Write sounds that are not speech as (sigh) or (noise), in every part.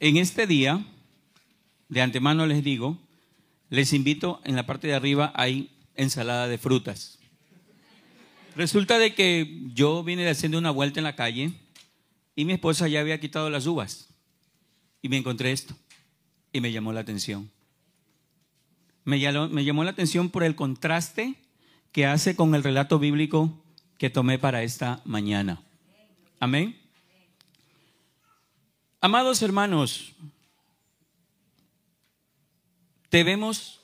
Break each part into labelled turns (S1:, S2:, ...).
S1: En este día, de antemano les digo, les invito, en la parte de arriba hay ensalada de frutas. Resulta de que yo vine haciendo una vuelta en la calle y mi esposa ya había quitado las uvas y me encontré esto y me llamó la atención. Me llamó, me llamó la atención por el contraste que hace con el relato bíblico que tomé para esta mañana. Amén. Amados hermanos, debemos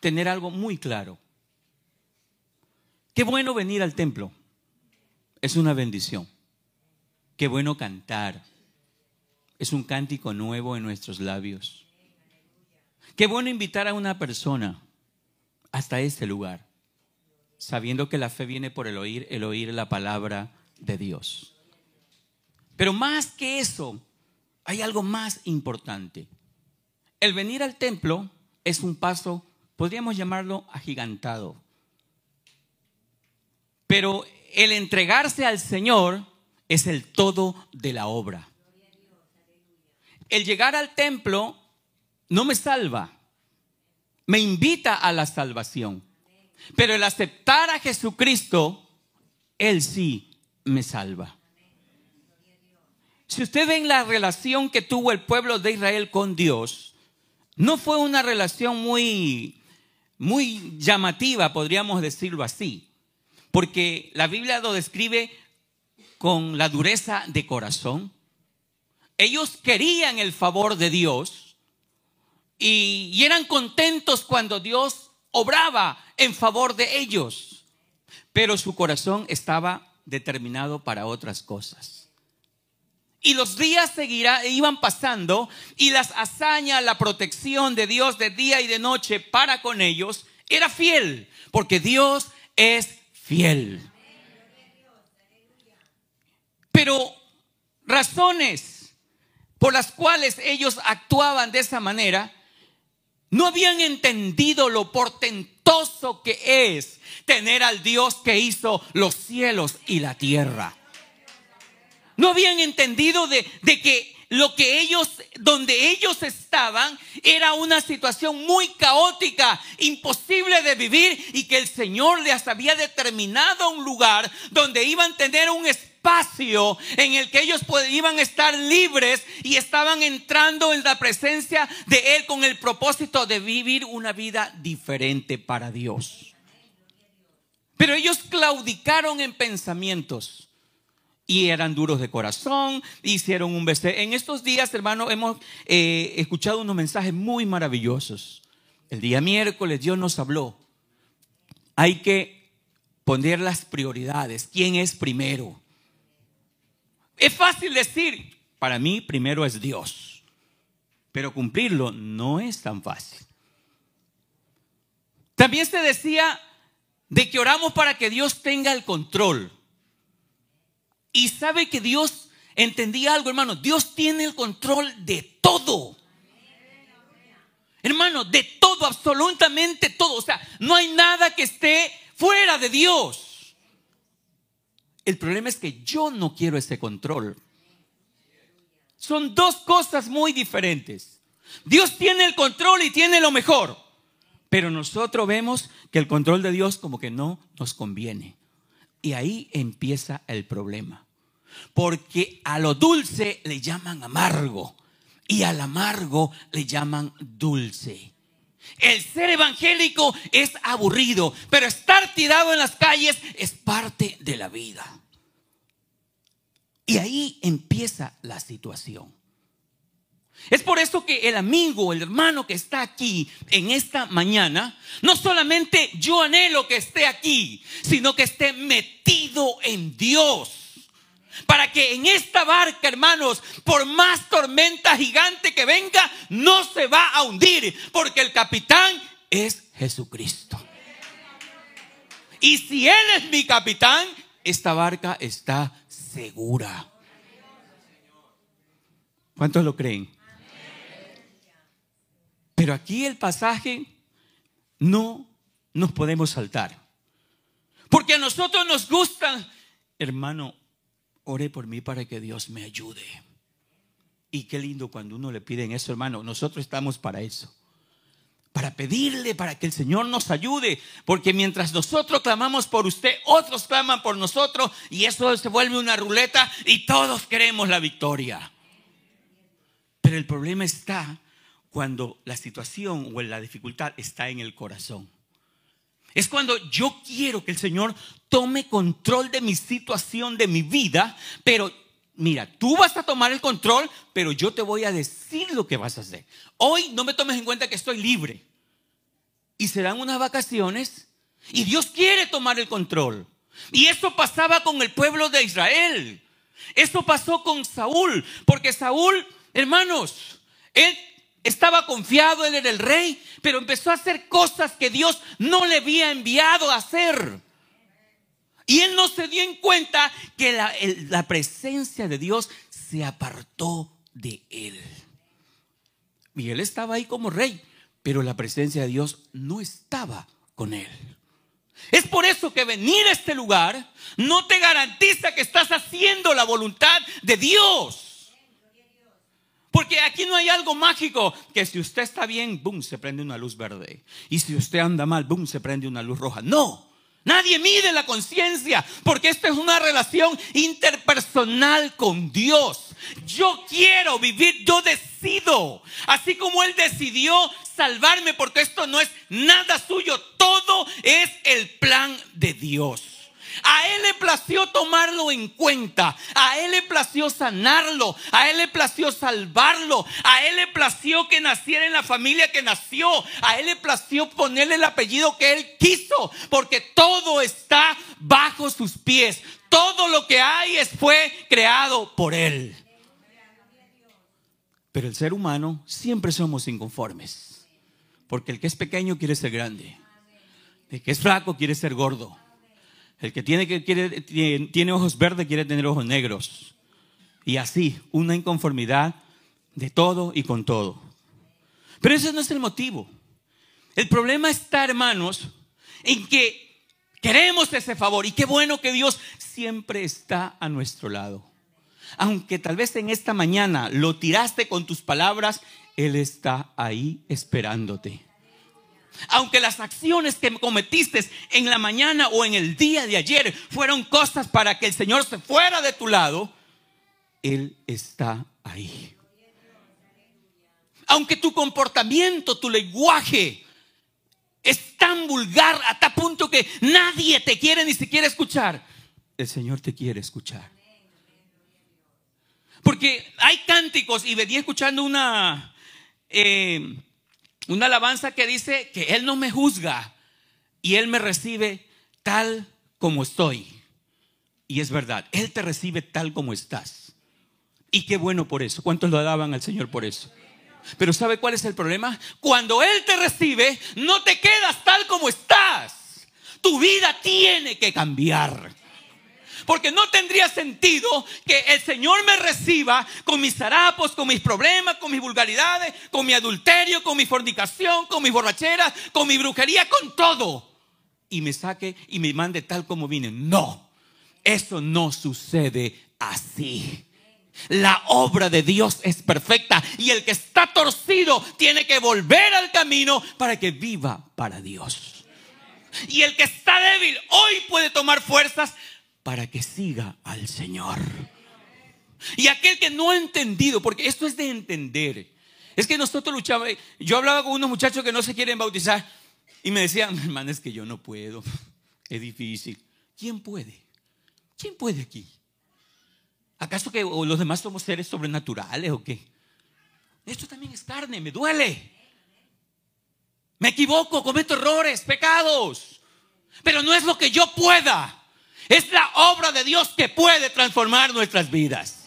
S1: tener algo muy claro. Qué bueno venir al templo. Es una bendición. Qué bueno cantar. Es un cántico nuevo en nuestros labios. Qué bueno invitar a una persona hasta este lugar, sabiendo que la fe viene por el oír, el oír la palabra de Dios. Pero más que eso, hay algo más importante. El venir al templo es un paso, podríamos llamarlo agigantado. Pero el entregarse al Señor es el todo de la obra. El llegar al templo no me salva, me invita a la salvación. Pero el aceptar a Jesucristo, Él sí me salva. Si usted ve la relación que tuvo el pueblo de Israel con Dios, no fue una relación muy, muy llamativa, podríamos decirlo así, porque la Biblia lo describe con la dureza de corazón. Ellos querían el favor de Dios y, y eran contentos cuando Dios obraba en favor de ellos, pero su corazón estaba determinado para otras cosas. Y los días seguirá, iban pasando y las hazañas, la protección de Dios de día y de noche para con ellos era fiel, porque Dios es fiel. Pero razones por las cuales ellos actuaban de esa manera, no habían entendido lo portentoso que es tener al Dios que hizo los cielos y la tierra. No habían entendido de, que lo que ellos, donde ellos estaban, era una situación muy caótica, imposible de vivir y que el Señor les había determinado un lugar donde iban a tener un espacio en el que ellos iban a estar libres y estaban entrando en la presencia de Él con el propósito de vivir una vida diferente para Dios. Pero ellos claudicaron en pensamientos y eran duros de corazón, hicieron un beso. En estos días, hermano, hemos eh, escuchado unos mensajes muy maravillosos. El día miércoles Dios nos habló. Hay que poner las prioridades. ¿Quién es primero? Es fácil decir, para mí primero es Dios, pero cumplirlo no es tan fácil. También se decía de que oramos para que Dios tenga el control. Y sabe que Dios entendía algo, hermano. Dios tiene el control de todo. Hermano, de todo, absolutamente todo. O sea, no hay nada que esté fuera de Dios. El problema es que yo no quiero ese control. Son dos cosas muy diferentes. Dios tiene el control y tiene lo mejor. Pero nosotros vemos que el control de Dios como que no nos conviene. Y ahí empieza el problema. Porque a lo dulce le llaman amargo y al amargo le llaman dulce. El ser evangélico es aburrido, pero estar tirado en las calles es parte de la vida. Y ahí empieza la situación. Es por eso que el amigo, el hermano que está aquí en esta mañana, no solamente yo anhelo que esté aquí, sino que esté metido en Dios. Para que en esta barca, hermanos, por más tormenta gigante que venga, no se va a hundir, porque el capitán es Jesucristo. Y si Él es mi capitán, esta barca está segura. ¿Cuántos lo creen? Pero aquí el pasaje no nos podemos saltar. Porque a nosotros nos gusta, hermano, ore por mí para que Dios me ayude. Y qué lindo cuando uno le piden eso, hermano. Nosotros estamos para eso. Para pedirle, para que el Señor nos ayude. Porque mientras nosotros clamamos por usted, otros claman por nosotros. Y eso se vuelve una ruleta y todos queremos la victoria. Pero el problema está cuando la situación o la dificultad está en el corazón. Es cuando yo quiero que el Señor tome control de mi situación, de mi vida, pero mira, tú vas a tomar el control, pero yo te voy a decir lo que vas a hacer. Hoy no me tomes en cuenta que estoy libre. Y serán unas vacaciones y Dios quiere tomar el control. Y eso pasaba con el pueblo de Israel. Eso pasó con Saúl, porque Saúl, hermanos, él estaba confiado, él era el rey, pero empezó a hacer cosas que Dios no le había enviado a hacer. Y él no se dio en cuenta que la, presencia de Dios se apartó de él. Y él estaba ahí como rey, pero la presencia de Dios no estaba con él. Es por eso que venir a este lugar no te garantiza que estás haciendo la voluntad de Dios. Porque aquí no hay algo mágico que si usted está bien, boom, se prende una luz verde. Y si usted anda mal, boom, se prende una luz roja. No. Nadie mide la conciencia porque esta es una relación interpersonal con Dios. Yo quiero vivir, yo decido. Así como Él decidió salvarme porque esto no es nada suyo, todo es el plan de Dios. A Él le plació tomarlo en cuenta. A Él le plació sanarlo. A Él le plació salvarlo. A Él le plació que naciera en la familia que nació. A Él le plació ponerle el apellido que Él quiso. Porque todo está bajo sus pies. Todo lo que hay fue creado por Él. Pero el ser humano siempre somos inconformes. Porque el que es pequeño quiere ser grande. El que es flaco quiere ser gordo. El que tiene, que quiere, tiene, ojos verdes quiere tener ojos negros. Y así, una inconformidad de todo y con todo. Pero ese no es el motivo. El problema está, hermanos, en que queremos ese favor y qué bueno que Dios siempre está a nuestro lado. Aunque tal vez en esta mañana lo tiraste con tus palabras, Él está ahí esperándote. Aunque las acciones que cometiste en la mañana o en el día de ayer fueron cosas para que el Señor se fuera de tu lado, Él está ahí. Aunque tu comportamiento, tu lenguaje es tan vulgar a tal punto que nadie te quiere ni siquiera escuchar, el Señor te quiere escuchar. Porque hay cánticos y venía escuchando una... Eh, una alabanza que dice que Él no me juzga y Él me recibe tal como estoy. Y es verdad, Él te recibe tal como estás. Y qué bueno por eso. ¿Cuántos lo daban al Señor por eso? Pero ¿sabe cuál es el problema? Cuando Él te recibe, no te quedas tal como estás. Tu vida tiene que cambiar. Porque no tendría sentido que el Señor me reciba con mis harapos, con mis problemas, con mis vulgaridades, con mi adulterio, con mi fornicación, con mis borracheras, con mi brujería, con todo. Y me saque y me mande tal como vine. No, eso no sucede así. La obra de Dios es perfecta y el que está torcido tiene que volver al camino para que viva para Dios. Y el que está débil hoy puede tomar fuerzas para que siga al Señor. Y aquel que no ha entendido, porque esto es de entender. Es que nosotros luchábamos, yo hablaba con unos muchachos que no se quieren bautizar y me decían, hermano, es que yo no puedo, es difícil. ¿Quién puede? ¿Quién puede aquí? ¿Acaso que los demás somos seres sobrenaturales o qué? Esto también es carne, me duele. Me equivoco, cometo errores, pecados. Pero no es lo que yo pueda. Es la obra de Dios que puede transformar nuestras vidas.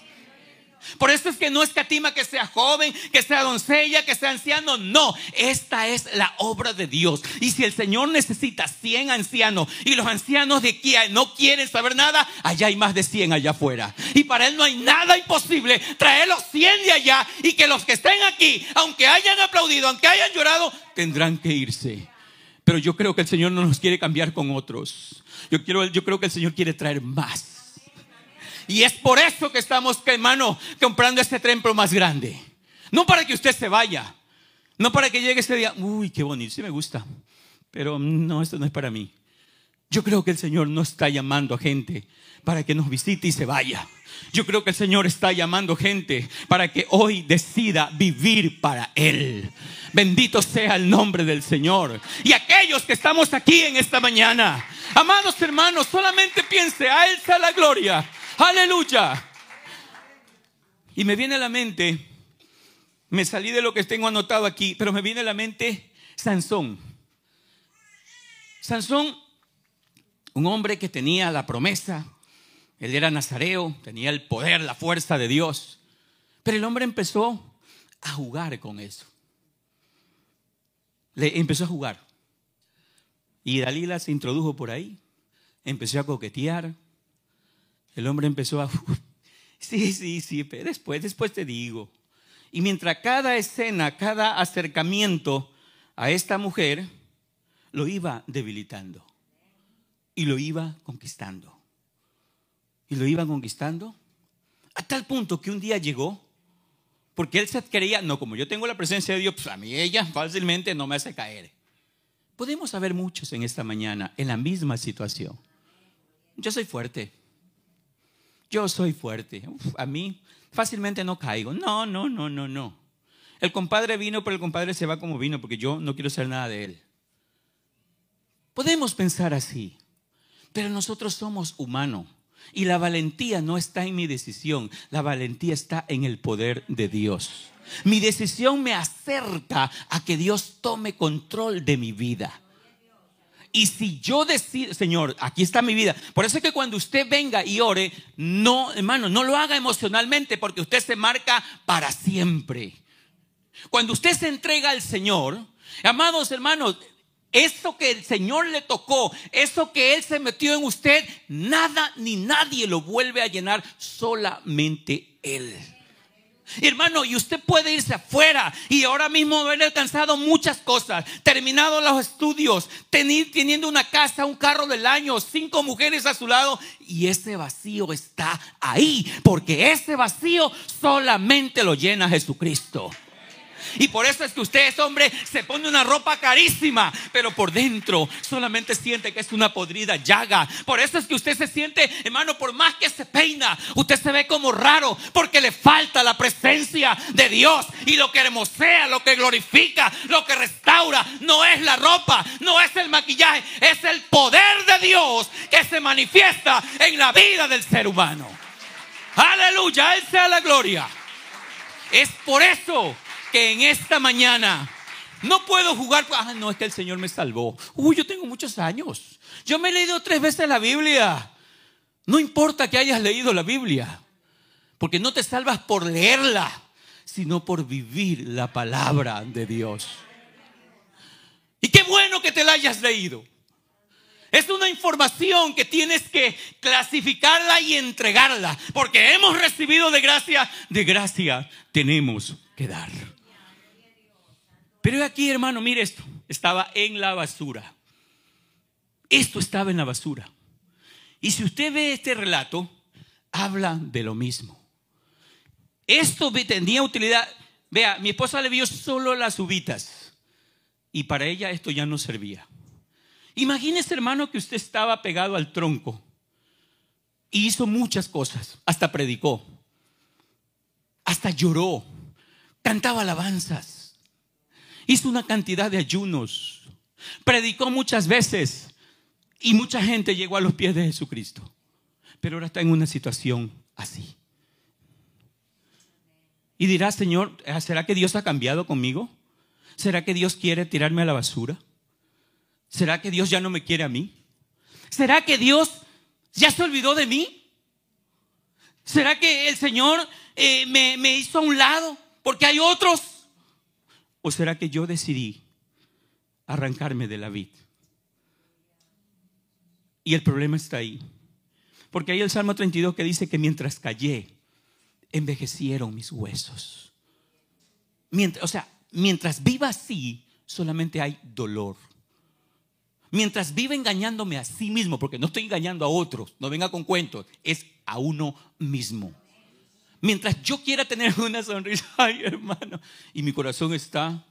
S1: Por eso es que no escatima que sea joven, que sea doncella, que sea anciano. No, esta es la obra de Dios. Y si el Señor necesita 100 ancianos y los ancianos de aquí no quieren saber nada, allá hay más de 100 allá afuera. Y para Él no hay nada imposible traer los 100 de allá y que los que estén aquí, aunque hayan aplaudido, aunque hayan llorado, tendrán que irse. Pero yo creo que el Señor no nos quiere cambiar con otros. Yo, quiero, yo creo que el Señor quiere traer más. Y es por eso que estamos, hermano, comprando este templo más grande. No para que usted se vaya. No para que llegue ese día, uy, qué bonito, sí me gusta. Pero no, esto no es para mí. Yo creo que el Señor no está llamando a gente para que nos visite y se vaya. Yo creo que el Señor está llamando gente para que hoy decida vivir para Él. Bendito sea el nombre del Señor. Y aquellos que estamos aquí en esta mañana, amados hermanos, solamente piense, a Él sea la gloria. Aleluya. Y me viene a la mente, me salí de lo que tengo anotado aquí, pero me viene a la mente Sansón. Sansón, un hombre que tenía la promesa, él era nazareo, tenía el poder, la fuerza de Dios. Pero el hombre empezó a jugar con eso. Le empezó a jugar. Y Dalila se introdujo por ahí, empezó a coquetear. El hombre empezó a... Sí, sí, sí, pero después, después te digo. Y mientras cada escena, cada acercamiento a esta mujer, lo iba debilitando y lo iba conquistando y lo iban conquistando. A tal punto que un día llegó, porque él se creía, no, como yo tengo la presencia de Dios, pues a mí ella fácilmente no me hace caer. Podemos haber muchos en esta mañana en la misma situación. Yo soy fuerte. Yo soy fuerte. a mí fácilmente no caigo. No, no, no, no, no. El compadre vino, pero el compadre se va como vino, porque yo no quiero ser nada de él. Podemos pensar así, pero nosotros somos humanos. Y la valentía no está en mi decisión, la valentía está en el poder de Dios. Mi decisión me acerca a que Dios tome control de mi vida. Y si yo decido, Señor, aquí está mi vida. Por eso es que cuando usted venga y ore, no, hermano, no lo haga emocionalmente porque usted se marca para siempre. Cuando usted se entrega al Señor, amados hermanos, eso que el Señor le tocó, eso que Él se metió en usted, nada ni nadie lo vuelve a llenar, solamente Él. Hermano, y usted puede irse afuera y ahora mismo haber alcanzado muchas cosas, terminado los estudios, teniendo una casa, un carro del año, cinco mujeres a su lado, y ese vacío está ahí, porque ese vacío solamente lo llena Jesucristo. Y por eso es que usted es hombre, se pone una ropa carísima, pero por dentro solamente siente que es una podrida llaga. Por eso es que usted se siente, hermano, por más que se peina, usted se ve como raro, porque le falta la presencia de Dios. Y lo que hermosea, lo que glorifica, lo que restaura, no es la ropa, no es el maquillaje, es el poder de Dios que se manifiesta en la vida del ser humano. Aleluya, Él sea la gloria. Es por eso que en esta mañana no puedo jugar. Ah, no, es que el Señor me salvó. Uy, yo tengo muchos años. Yo me he leído tres veces la Biblia. No importa que hayas leído la Biblia, porque no te salvas por leerla, sino por vivir la palabra de Dios. Y qué bueno que te la hayas leído. Es una información que tienes que clasificarla y entregarla, porque hemos recibido de gracia, de gracia tenemos que dar. Pero aquí, hermano, mire esto. Estaba en la basura. Esto estaba en la basura. Y si usted ve este relato, habla de lo mismo. Esto tenía utilidad. Vea, mi esposa le vio solo las uvitas. Y para ella esto ya no servía. Imagínese, hermano, que usted estaba pegado al tronco. Y hizo muchas cosas. Hasta predicó. Hasta lloró. Cantaba alabanzas hizo una cantidad de ayunos, predicó muchas veces y mucha gente llegó a los pies de Jesucristo. Pero ahora está en una situación así. Y dirá, Señor, ¿será que Dios ha cambiado conmigo? ¿Será que Dios quiere tirarme a la basura? ¿Será que Dios ya no me quiere a mí? ¿Será que Dios ya se olvidó de mí? ¿Será que el Señor eh, me, me hizo a un lado? Porque hay otros ¿O será que yo decidí arrancarme de la vid? Y el problema está ahí. Porque hay el Salmo 32 que dice que mientras callé, envejecieron mis huesos. Mientras, o sea, mientras viva así, solamente hay dolor. mientras vive engañándome a sí mismo, porque no estoy engañando a otros, no venga con cuentos, es a uno mismo. Mientras yo quiera tener una sonrisa, (laughs) ay hermano, y mi corazón está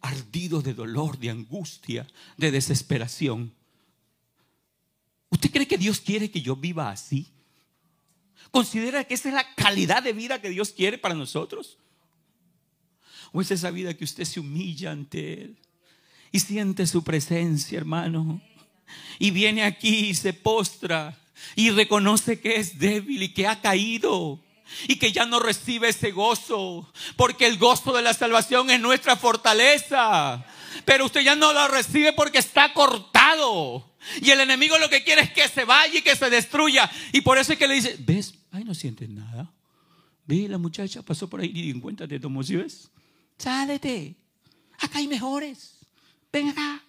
S1: ardido de dolor, de angustia, de desesperación. ¿Usted cree que Dios quiere que yo viva así? ¿Considera que esa es la calidad de vida que Dios quiere para nosotros? ¿O es esa vida que usted se humilla ante Él y siente su presencia, hermano? Y viene aquí y se postra y reconoce que es débil y que ha caído y que ya no recibe ese gozo, porque el gozo de la salvación es nuestra fortaleza. Pero usted ya no lo recibe porque está cortado. Y el enemigo lo que quiere es que se vaya y que se destruya. Y por eso es que le dice, ¿ves? Ay, no sientes nada. Ve, la muchacha pasó por ahí y encuéntrate, tomo, si ves? Sálete. Acá hay mejores. Ven acá.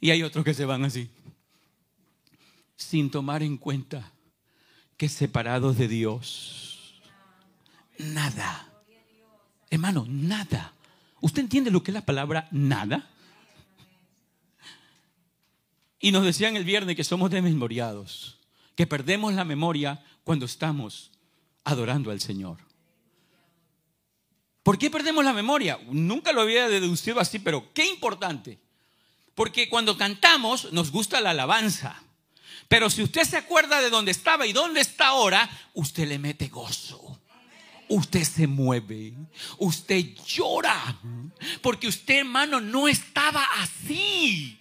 S1: Y hay otros que se van así. Sin tomar en cuenta que separados de Dios, nada. Hermano, nada. ¿Usted entiende lo que es la palabra nada? Y nos decían el viernes que somos desmemoriados, que perdemos la memoria cuando estamos adorando al Señor. ¿Por qué perdemos la memoria? Nunca lo había deducido así, pero qué importante. Porque cuando cantamos nos gusta la alabanza. Pero si usted se acuerda de dónde estaba y dónde está ahora, usted le mete gozo. Usted se mueve, usted llora, porque usted hermano no estaba así.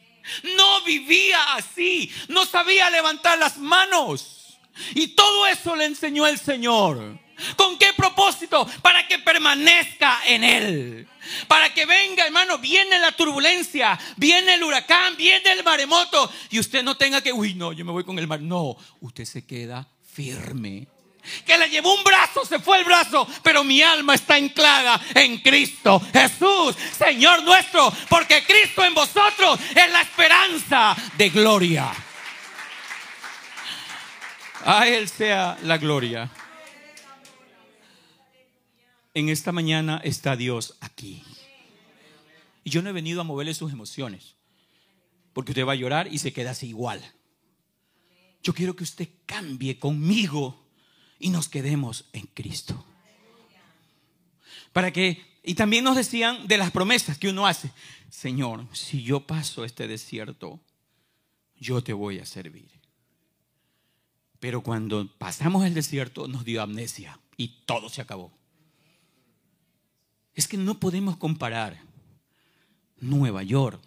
S1: No vivía así, no sabía levantar las manos. Y todo eso le enseñó el Señor. ¿Con qué propósito? Para que permanezca en Él. Para que venga, hermano, viene la turbulencia, viene el huracán, viene el maremoto. Y usted no tenga que, uy, no, yo me voy con el mar. No, usted se queda firme que le llevó un brazo, se fue el brazo, pero mi alma está anclada en Cristo Jesús, Señor nuestro, porque Cristo en vosotros es la esperanza de gloria. A Él sea la gloria. En esta mañana está Dios aquí. Y yo no he venido a moverle sus emociones, porque usted va a llorar y se queda así igual. Yo quiero que usted cambie conmigo y nos quedemos en Cristo. Para que, y también nos decían de las promesas que uno hace, Señor, si yo paso este desierto, yo te voy a servir. Pero cuando pasamos el desierto nos dio amnesia y todo se acabó. Es que no podemos comparar Nueva York,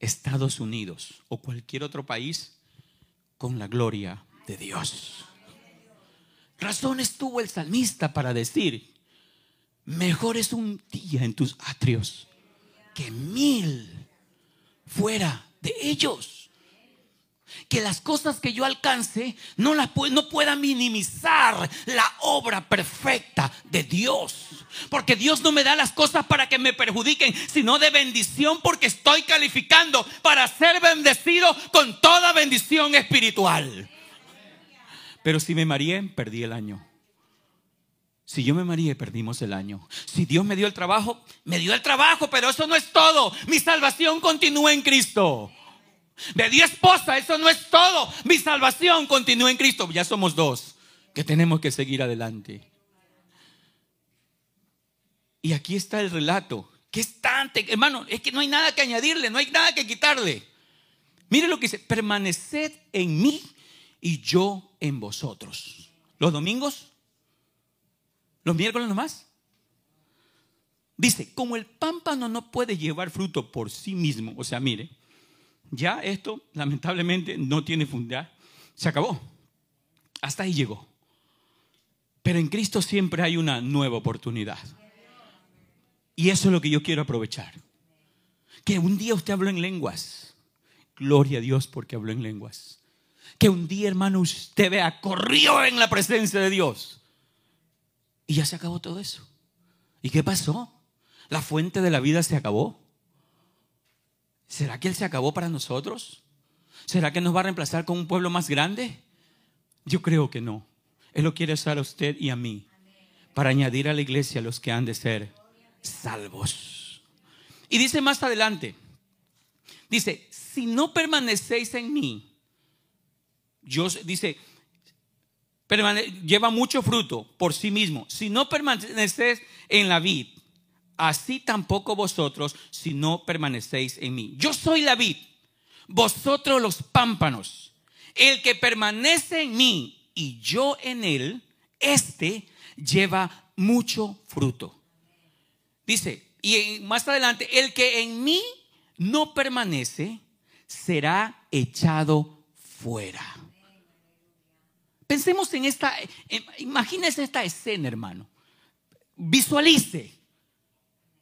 S1: Estados Unidos o cualquier otro país con la gloria de Dios. Razones tuvo el salmista para decir, mejor es un día en tus atrios que mil fuera de ellos. Que las cosas que yo alcance no, las, no pueda minimizar la obra perfecta de Dios. Porque Dios no me da las cosas para que me perjudiquen, sino de bendición porque estoy calificando para ser bendecido con toda bendición espiritual. Pero si me mareé, perdí el año. Si yo me mareé, perdimos el año. Si Dios me dio el trabajo, me dio el trabajo, pero eso no es todo. Mi salvación continúa en Cristo. Me dio esposa, eso no es todo. Mi salvación continúa en Cristo. Ya somos dos que tenemos que seguir adelante. Y aquí está el relato. Que es tan, hermano, es que no hay nada que añadirle, no hay nada que quitarle. Mire lo que dice, permaneced en mí y yo en vosotros. ¿Los domingos? ¿Los miércoles nomás? Dice, como el pámpano no puede llevar fruto por sí mismo, o sea, mire, ya esto lamentablemente no tiene fundar, se acabó. Hasta ahí llegó. Pero en Cristo siempre hay una nueva oportunidad. Y eso es lo que yo quiero aprovechar. Que un día usted habló en lenguas. Gloria a Dios porque habló en lenguas que un día, hermano, usted vea, corrió en la presencia de Dios. Y ya se acabó todo eso. ¿Y qué pasó? ¿La fuente de la vida se acabó? ¿Será que Él se acabó para nosotros? ¿Será que nos va a reemplazar con un pueblo más grande? Yo creo que no. Él lo quiere usar a usted y a mí para añadir a la iglesia los que han de ser salvos. Y dice más adelante, Dice, si no permanecéis en mí, yo, dice, lleva mucho fruto por sí mismo. Si no permanecéis en la vid, así tampoco vosotros si no permanecéis en mí. Yo soy la vid, vosotros los pámpanos. El que permanece en mí y yo en él, este lleva mucho fruto. Dice, y más adelante, el que en mí no permanece será echado fuera. Pensemos en esta, imagínese esta escena, hermano. Visualice.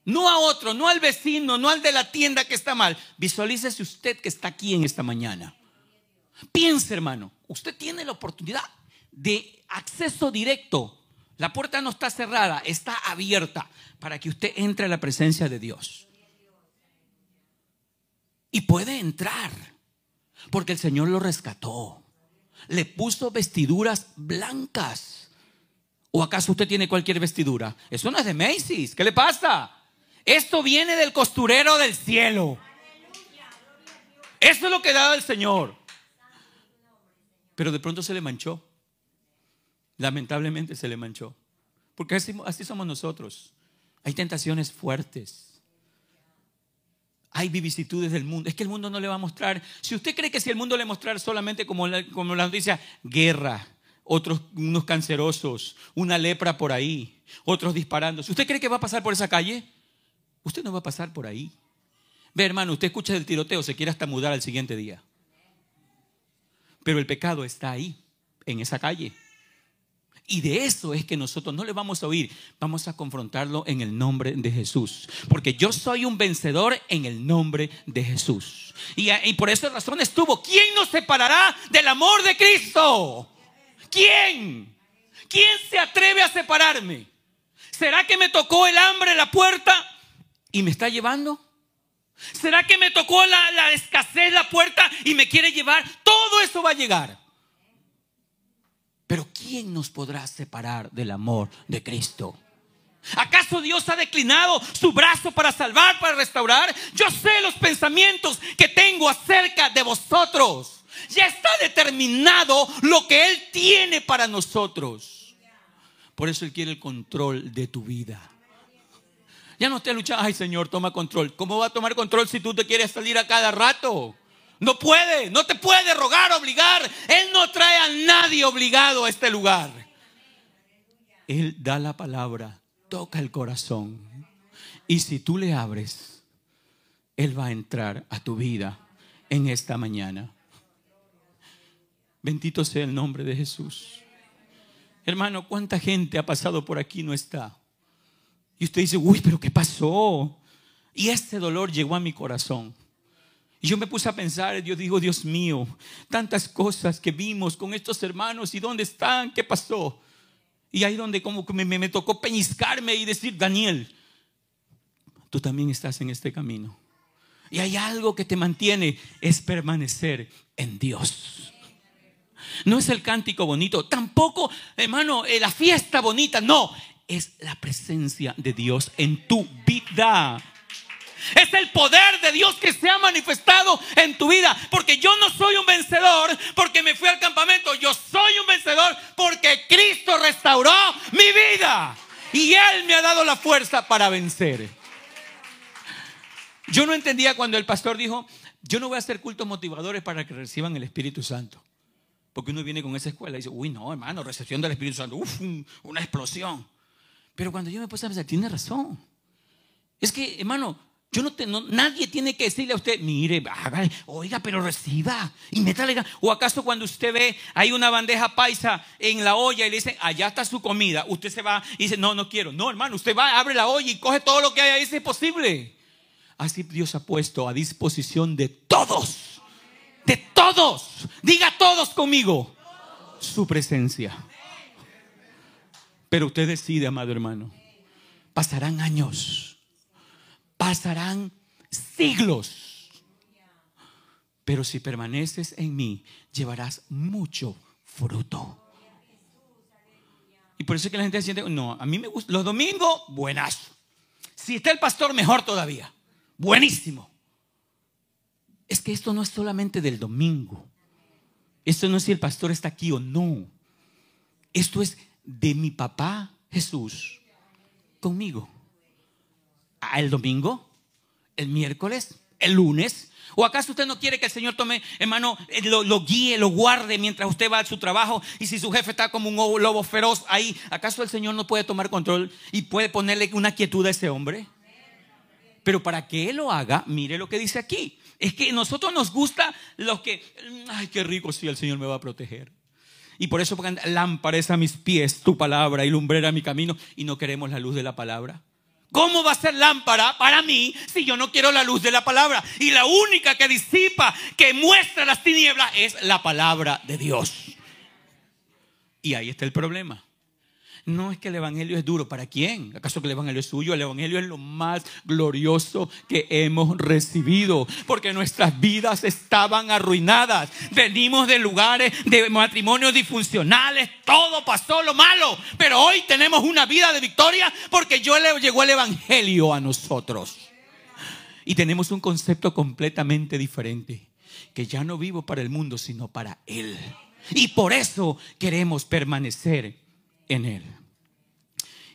S1: No a otro, no al vecino, no al de la tienda que está mal. Visualícese usted que está aquí en esta mañana. Piense, hermano, usted tiene la oportunidad de acceso directo. La puerta no está cerrada, está abierta para que usted entre a la presencia de Dios. Y puede entrar, porque el Señor lo rescató le puso vestiduras blancas. ¿O acaso usted tiene cualquier vestidura? Eso no es de Macy's. ¿Qué le pasa? Esto viene del costurero del cielo. Eso es lo que da el Señor. Pero de pronto se le manchó. Lamentablemente se le manchó. Porque así, así somos nosotros. Hay tentaciones fuertes hay vicisitudes del mundo. Es que el mundo no le va a mostrar. Si usted cree que si el mundo le mostrar solamente como la, como la noticia, guerra, otros unos cancerosos, una lepra por ahí, otros disparando. Si usted cree que va a pasar por esa calle, usted no va a pasar por ahí. Ve, hermano, usted escucha del tiroteo, se quiere hasta mudar al siguiente día. Pero el pecado está ahí, en esa calle. Y de eso es que nosotros no le vamos a oír, vamos a confrontarlo en el nombre de Jesús. Porque yo soy un vencedor en el nombre de Jesús. Y, por esa razón estuvo, ¿quién nos separará del amor de Cristo? ¿Quién? ¿Quién se atreve a separarme? ¿Será que me tocó el hambre la puerta y me está llevando? ¿Será que me tocó la, la escasez la puerta y me quiere llevar? Todo eso va a llegar. Pero ¿quién nos podrá separar del amor de Cristo? ¿Acaso Dios ha declinado su brazo para salvar, para restaurar? Yo sé los pensamientos que tengo acerca de vosotros. Ya está determinado lo que Él tiene para nosotros. Por eso Él quiere el control de tu vida. Ya no te luchando, ay Señor, toma control. ¿Cómo va a tomar control si tú te quieres salir a cada rato? No puede, no te puede rogar, obligar. Él no trae a nadie obligado a este lugar. Él da la palabra, toca el corazón. Y si tú le abres, Él va a entrar a tu vida en esta mañana. Bendito sea el nombre de Jesús. Hermano, ¿cuánta gente ha pasado por aquí y no está? Y usted dice, uy, pero ¿qué pasó? Y este dolor llegó a mi corazón. Y yo me puse a pensar, yo digo, Dios mío, tantas cosas que vimos con estos hermanos y dónde están, qué pasó. Y ahí donde como que me, me tocó peñiscarme y decir, Daniel, tú también estás en este camino. Y hay algo que te mantiene, es permanecer en Dios. No es el cántico bonito, tampoco, hermano, eh, la fiesta bonita, no, es la presencia de Dios en tu vida. Es el poder de Dios que se ha manifestado en tu vida. Porque yo no soy un vencedor porque me fui al campamento. Yo soy un vencedor porque Cristo restauró mi vida. Y Él me ha dado la fuerza para vencer. Yo no entendía cuando el pastor dijo, yo no voy a hacer cultos motivadores para que reciban el Espíritu Santo. Porque uno viene con esa escuela y dice, uy, no, hermano, recepción del Espíritu Santo, uf, una explosión. Pero cuando yo me puse a pensar, tiene razón. Es que, hermano, yo no, te, nadie tiene que decirle a usted, mire, oiga, pero reciba y métale. O acaso cuando usted ve, hay una bandeja paisa en la olla y le dicen, allá está su comida, usted se va y dice, no, no quiero. No, hermano, usted va, abre la olla y coge todo lo que hay ahí es posible. Así Dios ha puesto a disposición de todos, de todos, diga todos conmigo, su presencia. Pero usted decide, amado hermano, pasarán años pasarán siglos. Pero si permaneces en mí, llevarás mucho fruto. Y por eso es que la gente siente, no, a mí me gusta, los domingos, buenazo. Si está el pastor, mejor todavía. Buenísimo. es que esto no es solamente del domingo. Esto no es si el pastor está aquí o no. Esto es de mi papá Jesús conmigo. El domingo, el miércoles, el lunes. ¿O acaso usted no quiere que el Señor tome, hermano, eh, lo, lo, guíe, lo guarde mientras usted va a su trabajo? Y si su jefe está como un lobo feroz ahí, ¿acaso el Señor no puede tomar control y puede ponerle una quietud a ese hombre? Pero para que Él lo haga, mire lo que dice aquí. Es que nosotros nos gusta lo que, ay, qué rico si el Señor me va a proteger. Y por eso lámpara es a mis pies tu palabra y lumbrera mi camino y no queremos la luz de la palabra. ¿Cómo va a ser lámpara para mí si yo no quiero la luz de la palabra? Y la única que disipa, que muestra las tinieblas es la palabra de Dios. Y ahí está el problema. No es que el Evangelio es duro. ¿Para quién? ¿Acaso que el Evangelio es suyo? El Evangelio es lo más glorioso que hemos recibido. Porque nuestras vidas estaban arruinadas. Venimos de lugares de matrimonios disfuncionales. Todo pasó lo malo. Pero hoy tenemos una vida de victoria porque yo le llegó el Evangelio a nosotros. Y tenemos un concepto completamente diferente. Que ya no vivo para el mundo, sino para Él. Y por eso queremos permanecer en Él.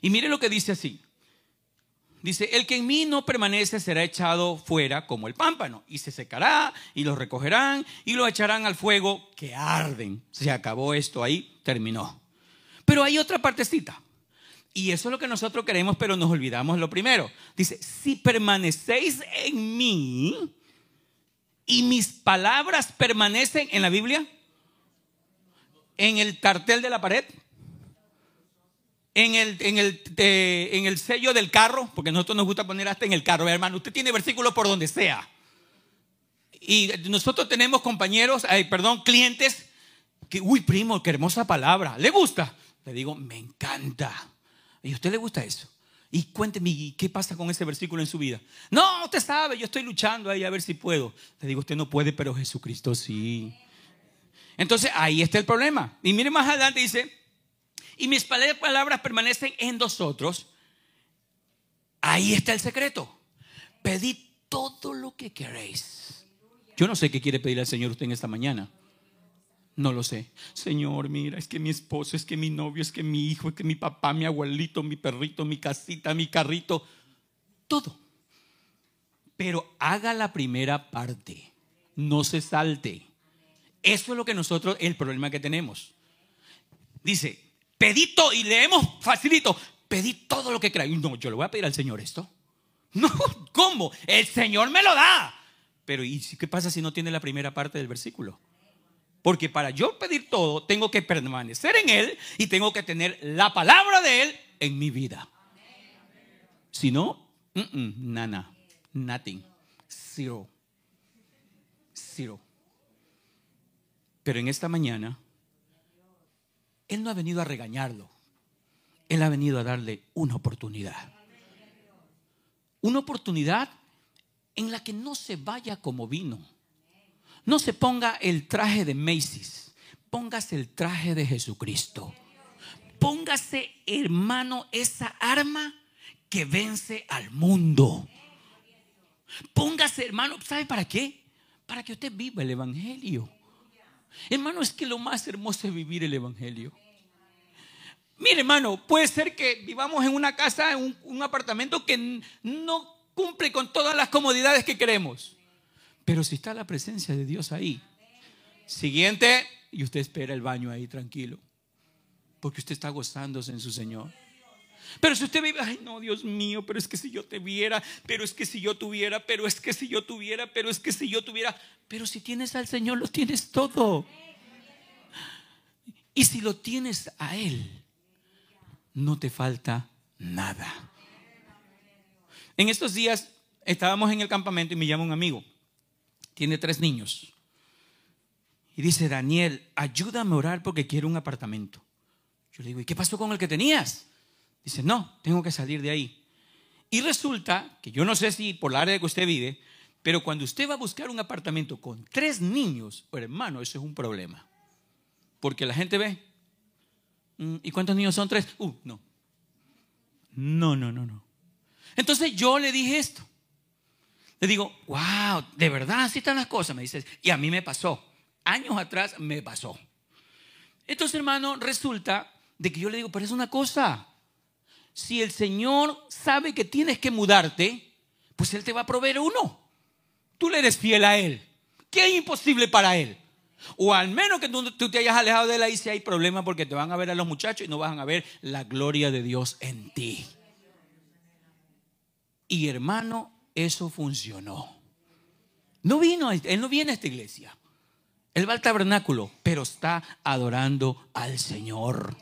S1: Y mire lo que dice así. Dice, el que en mí no permanece será echado fuera como el pámpano, y se secará, y lo recogerán, y lo echarán al fuego que arden. Se acabó esto ahí, terminó. Pero hay otra partecita. Y eso es lo que nosotros queremos, pero nos olvidamos lo primero. Dice, si permanecéis en mí y mis palabras permanecen en la Biblia, en el cartel de la pared, en el, en, el, en el sello del carro, porque a nosotros nos gusta poner hasta en el carro, hermano, usted tiene versículos por donde sea. Y nosotros tenemos compañeros, perdón, clientes que, uy, primo, qué hermosa palabra, ¿le gusta? Le digo, me encanta. ¿Y a usted le gusta eso? Y cuénteme, ¿qué pasa con ese versículo en su vida? No, usted sabe, yo estoy luchando ahí a ver si puedo. Le digo, usted no puede, pero Jesucristo sí. Entonces ahí está el problema. Y mire más adelante, dice, y mis palabras permanecen en vosotros, ahí está el secreto. Pedid todo lo que queréis. Yo no sé qué quiere pedir al Señor usted en esta mañana. No lo sé. Señor, mira, es que mi esposo, es que mi novio, es que mi hijo, es que mi papá, mi abuelito, mi perrito, mi casita, mi carrito, todo. Pero haga la primera parte. No se salte. Eso es lo que nosotros, el problema que tenemos. Dice, pedí todo, y leemos facilito, pedí todo lo que queráis. No, yo le voy a pedir al Señor esto. No, (laughs) ¿cómo? El Señor me lo da. Pero ¿y qué pasa si no tiene la primera parte del versículo? Porque para yo pedir todo, tengo que permanecer en Él y tengo que tener la palabra de Él en mi vida. Si no, nada, nothing, zero, zero. Pero en esta mañana él no ha venido a regañarlo. Él ha venido a darle una oportunidad. Una oportunidad en la que no se vaya como vino. No se ponga el traje de Macy's. Póngase el traje de Jesucristo. Póngase, hermano, esa arma que vence al mundo. Póngase, hermano, ¿sabe para qué? Para que usted viva el Evangelio. Hermano, es que lo más hermoso es vivir el Evangelio. Mire, hermano, puede ser que vivamos en una casa, en un, apartamento que no cumple con todas las comodidades que queremos. Pero si está la presencia de Dios ahí, siguiente, y usted espera el baño ahí tranquilo, porque usted está gozándose en su Señor. Pero si usted vive, ay no, Dios mío, pero es que si yo te viera, pero es que si yo tuviera, pero es que si yo tuviera, pero es que si yo tuviera, pero si tienes al Señor, lo tienes todo. Y si lo tienes a Él, no te falta nada. En estos días estábamos en el campamento y me llama un amigo. Tiene tres niños. Y dice, Daniel, ayúdame a orar porque quiero un apartamento. Yo le digo, ¿y qué pasó con el que tenías? Dice, no, tengo que salir de ahí. Y resulta que yo no sé si por la área que usted vive, pero cuando usted va a buscar un apartamento con tres niños, hermano, eso es un problema. Porque la gente ve, ¿Y cuántos niños son? Tres. Uh, no. No, no, no, no. Entonces yo le dije esto. Le digo, wow, de verdad así están las cosas, me dices. Y a mí me pasó. Años atrás me pasó. Entonces, hermano, resulta de que yo le digo, pero es una cosa. Si el Señor sabe que tienes que mudarte, pues Él te va a proveer uno. Tú le eres fiel a Él. ¿Qué es imposible para Él? O al menos que tú, te hayas alejado de Él ahí si hay problema porque te van a ver a los muchachos y no van a ver la gloria de Dios en ti. Y hermano, eso funcionó. No vino, él no viene a esta iglesia. Él va al tabernáculo, pero está adorando al Señor.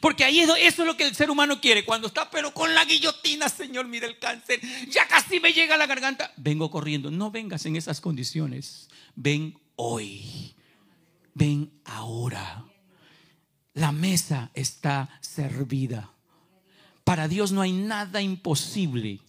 S1: Porque ahí eso es lo que el ser humano quiere. Cuando está, pero con la guillotina, Señor, mira el cáncer, ya casi me llega a la garganta. Vengo corriendo. No vengas en esas condiciones. Ven hoy. Ven ahora. La mesa está servida. Para Dios no hay nada imposible.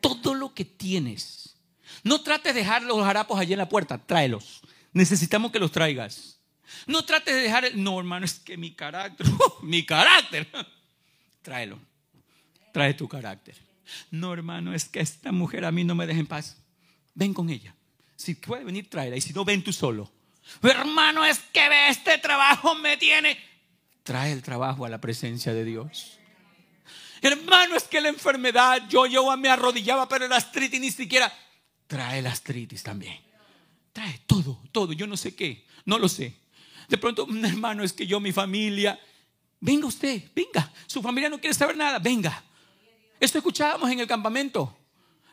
S1: Todo lo que tienes. No trates de dejar los harapos allí en la puerta. Tráelos. Necesitamos que los traigas. No trates de dejar. No, hermano, es que mi carácter. (laughs) mi carácter. (laughs) Tráelo. Trae tu carácter. No, hermano, es que esta mujer a mí no me deja en paz. Ven con ella. Si puede venir, tráela. Y si no, ven tú solo. Hermano, es que este trabajo me tiene. Trae el trabajo a la presencia de Dios. Hermano, es que la enfermedad, yo, yo me arrodillaba, pero la artritis ni siquiera. Trae la artritis también. Trae todo, todo. Yo no sé qué, no lo sé. De pronto, un hermano, es que yo, mi familia. Venga usted, venga. Su familia no quiere saber nada, venga. Esto escuchábamos en el campamento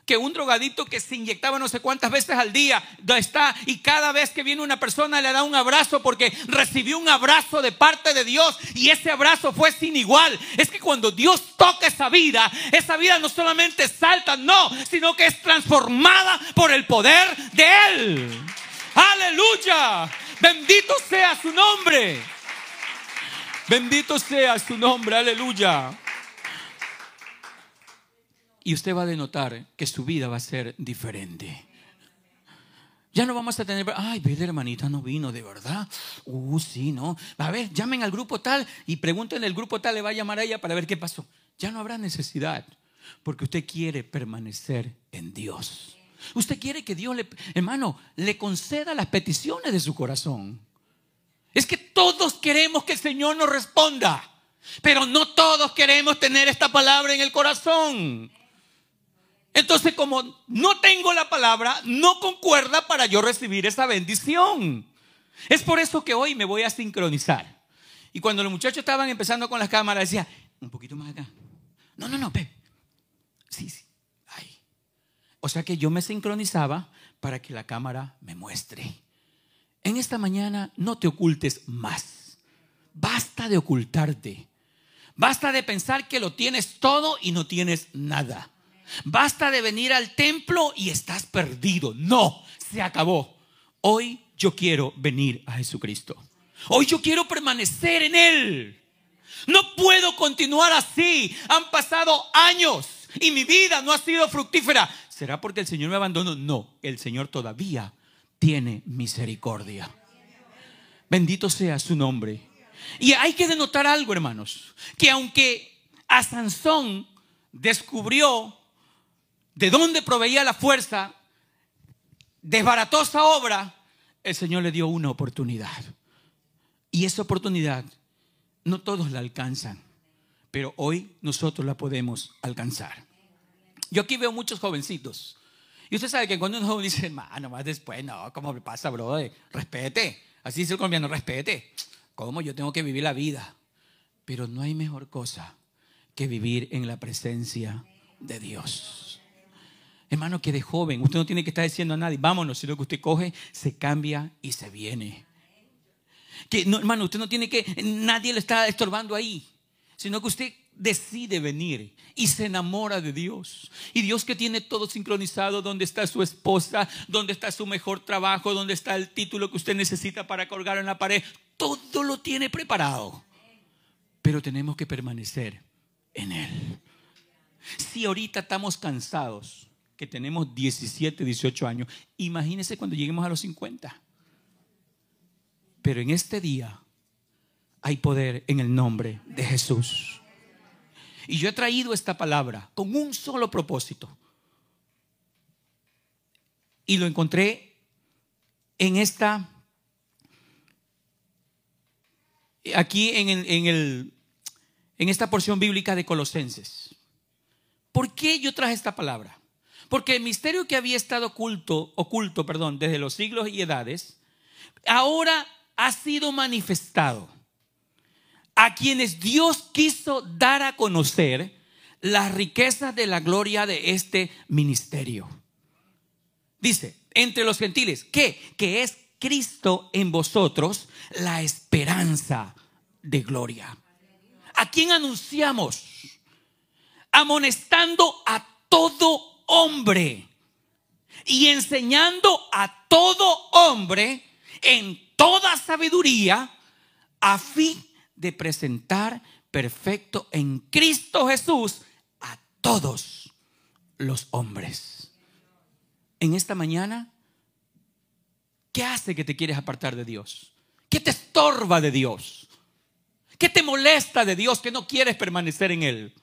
S1: que un drogadito que se inyectaba no sé cuántas veces al día está y cada vez que viene una persona le da un abrazo porque recibió un abrazo de parte de Dios y ese abrazo fue sin igual. Es que cuando Dios toca esa vida, esa vida no solamente salta, no, sino que es transformada por el poder de Él. Aleluya. Bendito sea su nombre. Bendito sea su nombre. Aleluya. Y usted va a denotar que su vida va a ser diferente. Ya no vamos a tener, ay, ve hermanita no vino, de verdad. Uh, sí, no. A ver, llamen al grupo tal y pregúntenle el grupo tal, le va a llamar a ella para ver qué pasó. Ya no habrá necesidad, porque usted quiere permanecer en Dios. Usted quiere que Dios le, hermano, le conceda las peticiones de su corazón. Es que todos queremos que el Señor nos responda, pero no todos queremos tener esta palabra en el corazón. Entonces, como no tengo la palabra, no concuerda para yo recibir esa bendición. Es por eso que hoy me voy a sincronizar. Y cuando los muchachos estaban empezando con las cámaras, decía, un poquito más acá. No, no, no, Pepe. Sí, sí. Ahí. O sea que yo me sincronizaba para que la cámara me muestre. En esta mañana no te ocultes más. Basta de ocultarte. Basta de pensar que lo tienes todo y no tienes nada. Basta de venir al templo y estás perdido. No, se acabó. Hoy yo quiero venir a Jesucristo. Hoy yo quiero permanecer en Él. No puedo continuar así. Han pasado años y mi vida no ha sido fructífera. ¿Será porque el Señor me abandonó? No, el Señor todavía tiene misericordia. Bendito sea su nombre. Y hay que denotar algo, hermanos, que aunque a Sansón descubrió de dónde proveía la fuerza, desbarató esa obra, el Señor le dio una oportunidad. Y esa oportunidad no todos la alcanzan, pero hoy nosotros la podemos alcanzar. Yo aquí veo muchos jovencitos. Y usted sabe que cuando un joven dice, no más después, no, ¿cómo me pasa, bro? Respete. Así dice el colombiano, respete. ¿Cómo yo tengo que vivir la vida? Pero no hay mejor cosa que vivir en la presencia de Dios. Hermano, que de joven, usted no tiene que estar diciendo a nadie, vámonos, sino que usted coge, se cambia y se viene. Que, no, hermano, usted no tiene que, nadie le está estorbando ahí, sino que usted decide venir y se enamora de Dios. Y Dios que tiene todo sincronizado, donde está su esposa, donde está su mejor trabajo, donde está el título que usted necesita para colgar en la pared, todo lo tiene preparado. Pero tenemos que permanecer en Él. Si ahorita estamos cansados, que tenemos 17, 18 años, imagínense cuando lleguemos a los 50. Pero en este día hay poder en el nombre de Jesús. Y yo he traído esta palabra con un solo propósito. y lo encontré en esta, aquí en, en, el, en esta porción bíblica de Colosenses. ¿Por qué yo traje esta palabra? Porque el misterio que había estado oculto, oculto, perdón, desde los siglos y edades, ahora ha sido manifestado a quienes Dios quiso dar a conocer las riquezas de la gloria de este ministerio. Dice, entre los gentiles, ¿qué? Que es Cristo en vosotros la esperanza de gloria. ¿A quién anunciamos? Amonestando a todo hombre y enseñando a todo hombre en toda sabiduría a fin de presentar perfecto en Cristo Jesús a todos los hombres. En esta mañana, ¿qué hace que te quieres apartar de Dios? ¿Qué te estorba de Dios? ¿Qué te molesta de Dios que no quieres permanecer en Él?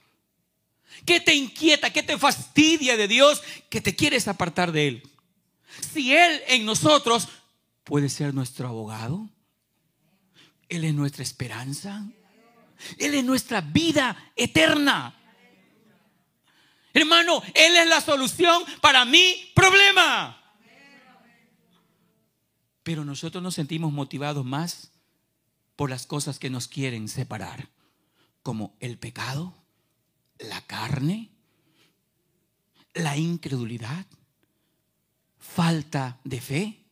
S1: ¿Qué te inquieta? ¿Qué te fastidia de Dios que te quieres apartar de Él? Si Él en nosotros puede ser nuestro abogado, Él es nuestra esperanza, Él es nuestra vida eterna. Hermano, Él es la solución para mi problema. Pero nosotros nos sentimos motivados más por las cosas que nos quieren separar, como el pecado, la carne, la incredulidad, falta de fe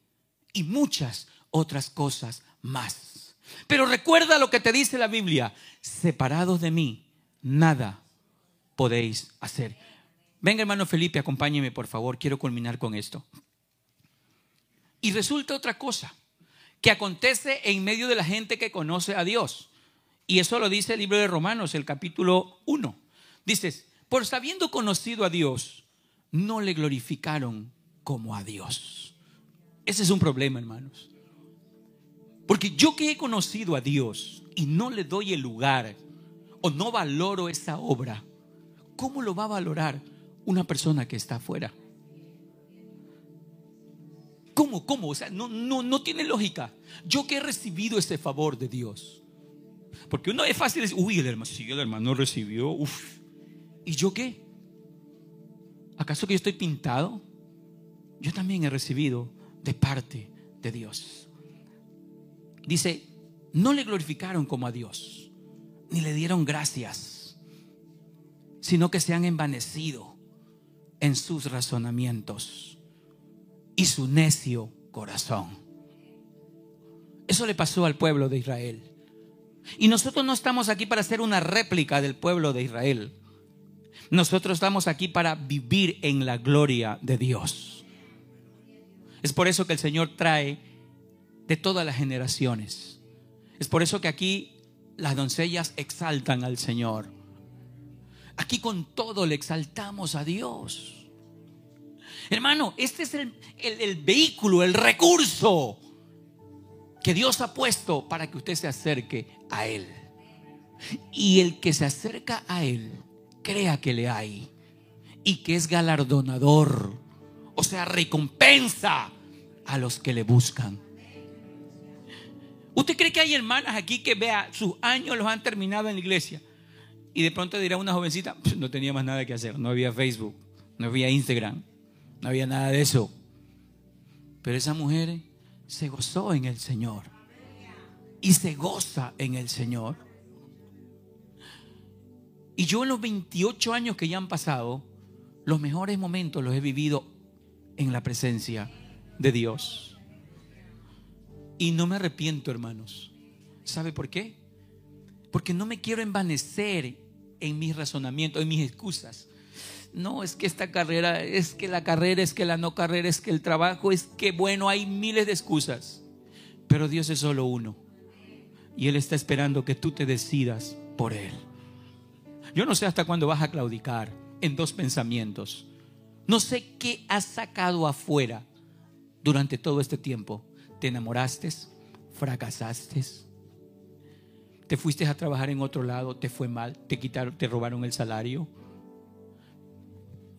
S1: y muchas otras cosas más. Pero recuerda lo que te dice la Biblia, separados de mí, nada podéis hacer. Venga hermano Felipe, acompáñeme por favor, quiero culminar con esto. Y resulta otra cosa, que acontece en medio de la gente que conoce a Dios. Y eso lo dice el libro de Romanos, el capítulo 1. Dices, por habiendo conocido a Dios, no le glorificaron como a Dios. Ese es un problema, hermanos. Porque yo que he conocido a Dios y no le doy el lugar o no valoro esa obra, ¿cómo lo va a valorar una persona que está afuera? ¿Cómo? ¿Cómo? O sea, no, no, no tiene lógica. Yo que he recibido ese favor de Dios. Porque uno es fácil decir, uy, el hermano, si el hermano recibió, uff, ¿Y yo qué? ¿Acaso que yo estoy pintado? Yo también he recibido de parte de Dios. Dice, no le glorificaron como a Dios, ni le dieron gracias, sino que se han envanecido en sus razonamientos y su necio corazón. Eso le pasó al pueblo de Israel. Y nosotros no estamos aquí para hacer una réplica del pueblo de Israel. Nosotros estamos aquí para vivir en la gloria de Dios. Es por eso que el Señor trae de todas las generaciones. Es por eso que aquí las doncellas exaltan al Señor. Aquí con todo le exaltamos a Dios. Hermano, este es el, el, vehículo, el recurso que Dios ha puesto para que usted se acerque a Él. Y el que se acerca a Él crea que le hay y que es galardonador, o sea, recompensa a los que le buscan. ¿Usted cree que hay hermanas aquí que vea sus años los han terminado en la iglesia? Y de pronto dirá una jovencita, no tenía más nada que hacer, no había Facebook, no había Instagram, no había nada de eso. Pero esa mujer se gozó en el Señor y se goza en el Señor. Y yo en los 28 años que ya han pasado, los mejores momentos los he vivido en la presencia de Dios. Y no me arrepiento, hermanos. ¿Sabe por qué? Porque no me quiero envanecer en mis razonamientos, en mis excusas. No, es que esta carrera, es que la carrera, es que la no carrera, es que el trabajo, es que bueno, hay miles de excusas. Pero Dios es solo uno. Y Él está esperando que tú te decidas por Él. Yo no sé hasta cuándo vas a claudicar en dos pensamientos. No sé qué has sacado afuera durante todo este tiempo. ¿Te enamoraste? ¿Fracasaste? ¿Te fuiste a trabajar en otro lado? ¿Te fue mal? ¿Te quitaron, te robaron el salario?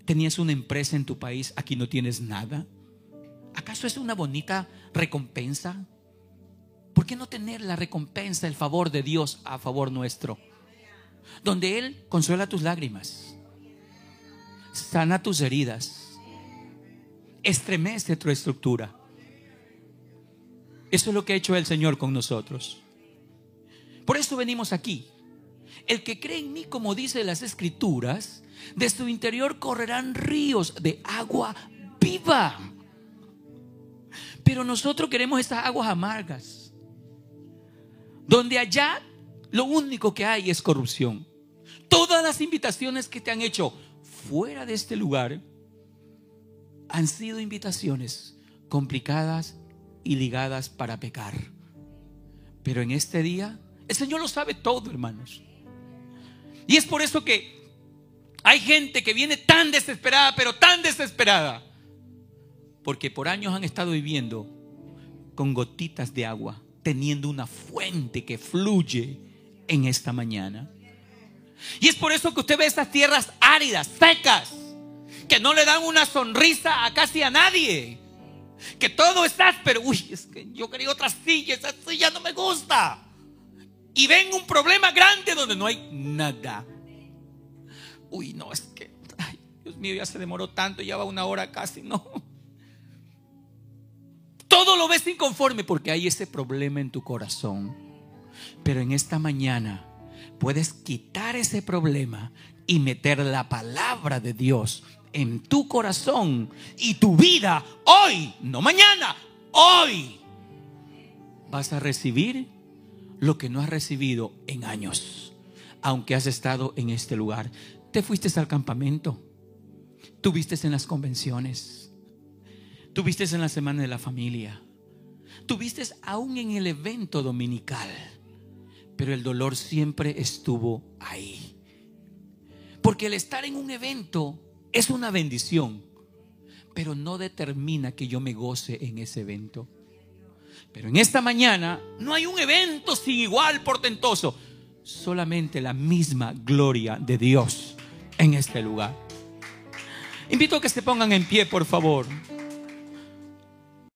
S1: ¿Tenías una empresa en tu país? ¿Aquí no tienes nada? ¿Acaso es una bonita recompensa? ¿Por qué no tener la recompensa, el favor de Dios a favor nuestro? Donde Él consuela tus lágrimas, sana tus heridas, estremece tu estructura. Eso es lo que ha hecho el Señor con nosotros. Por eso venimos aquí. El que cree en mí, como dice las escrituras, de su interior correrán ríos de agua viva. Pero nosotros queremos esas aguas amargas. Donde allá lo único que hay es corrupción. Todas las invitaciones que te han hecho fuera de este lugar han sido invitaciones complicadas y ligadas para pecar. Pero en este día, el Señor lo sabe todo, hermanos. Y es por eso que hay gente que viene tan desesperada, pero tan desesperada, porque por años han estado viviendo con gotitas de agua, teniendo una fuente que fluye en esta mañana. Y es por eso que usted ve estas tierras áridas, secas, que no le dan una sonrisa a casi a nadie. Que todo está pero Uy, es que yo quería otra silla, esa silla no me gusta. Y ven un problema grande donde no hay nada. Uy, no, es que, Dios mío, ya se demoró tanto, ya va una hora casi, no. Todo lo ves inconforme porque hay ese problema en tu corazón. Pero en esta mañana puedes quitar ese problema y meter la palabra de Dios en tu corazón y tu vida hoy, no mañana, hoy. Vas a recibir lo que no has recibido en años, aunque has estado en este lugar. Te fuiste al campamento, tuviste en las convenciones, tuviste en la semana de la familia, tuviste aún en el evento dominical, pero el dolor siempre estuvo ahí. Porque el estar en un evento es una bendición, pero no determina que yo me goce en ese evento. Pero en esta mañana no hay un evento sin igual portentoso, solamente la misma gloria de Dios en este lugar. Invito a que se pongan en pie, por favor.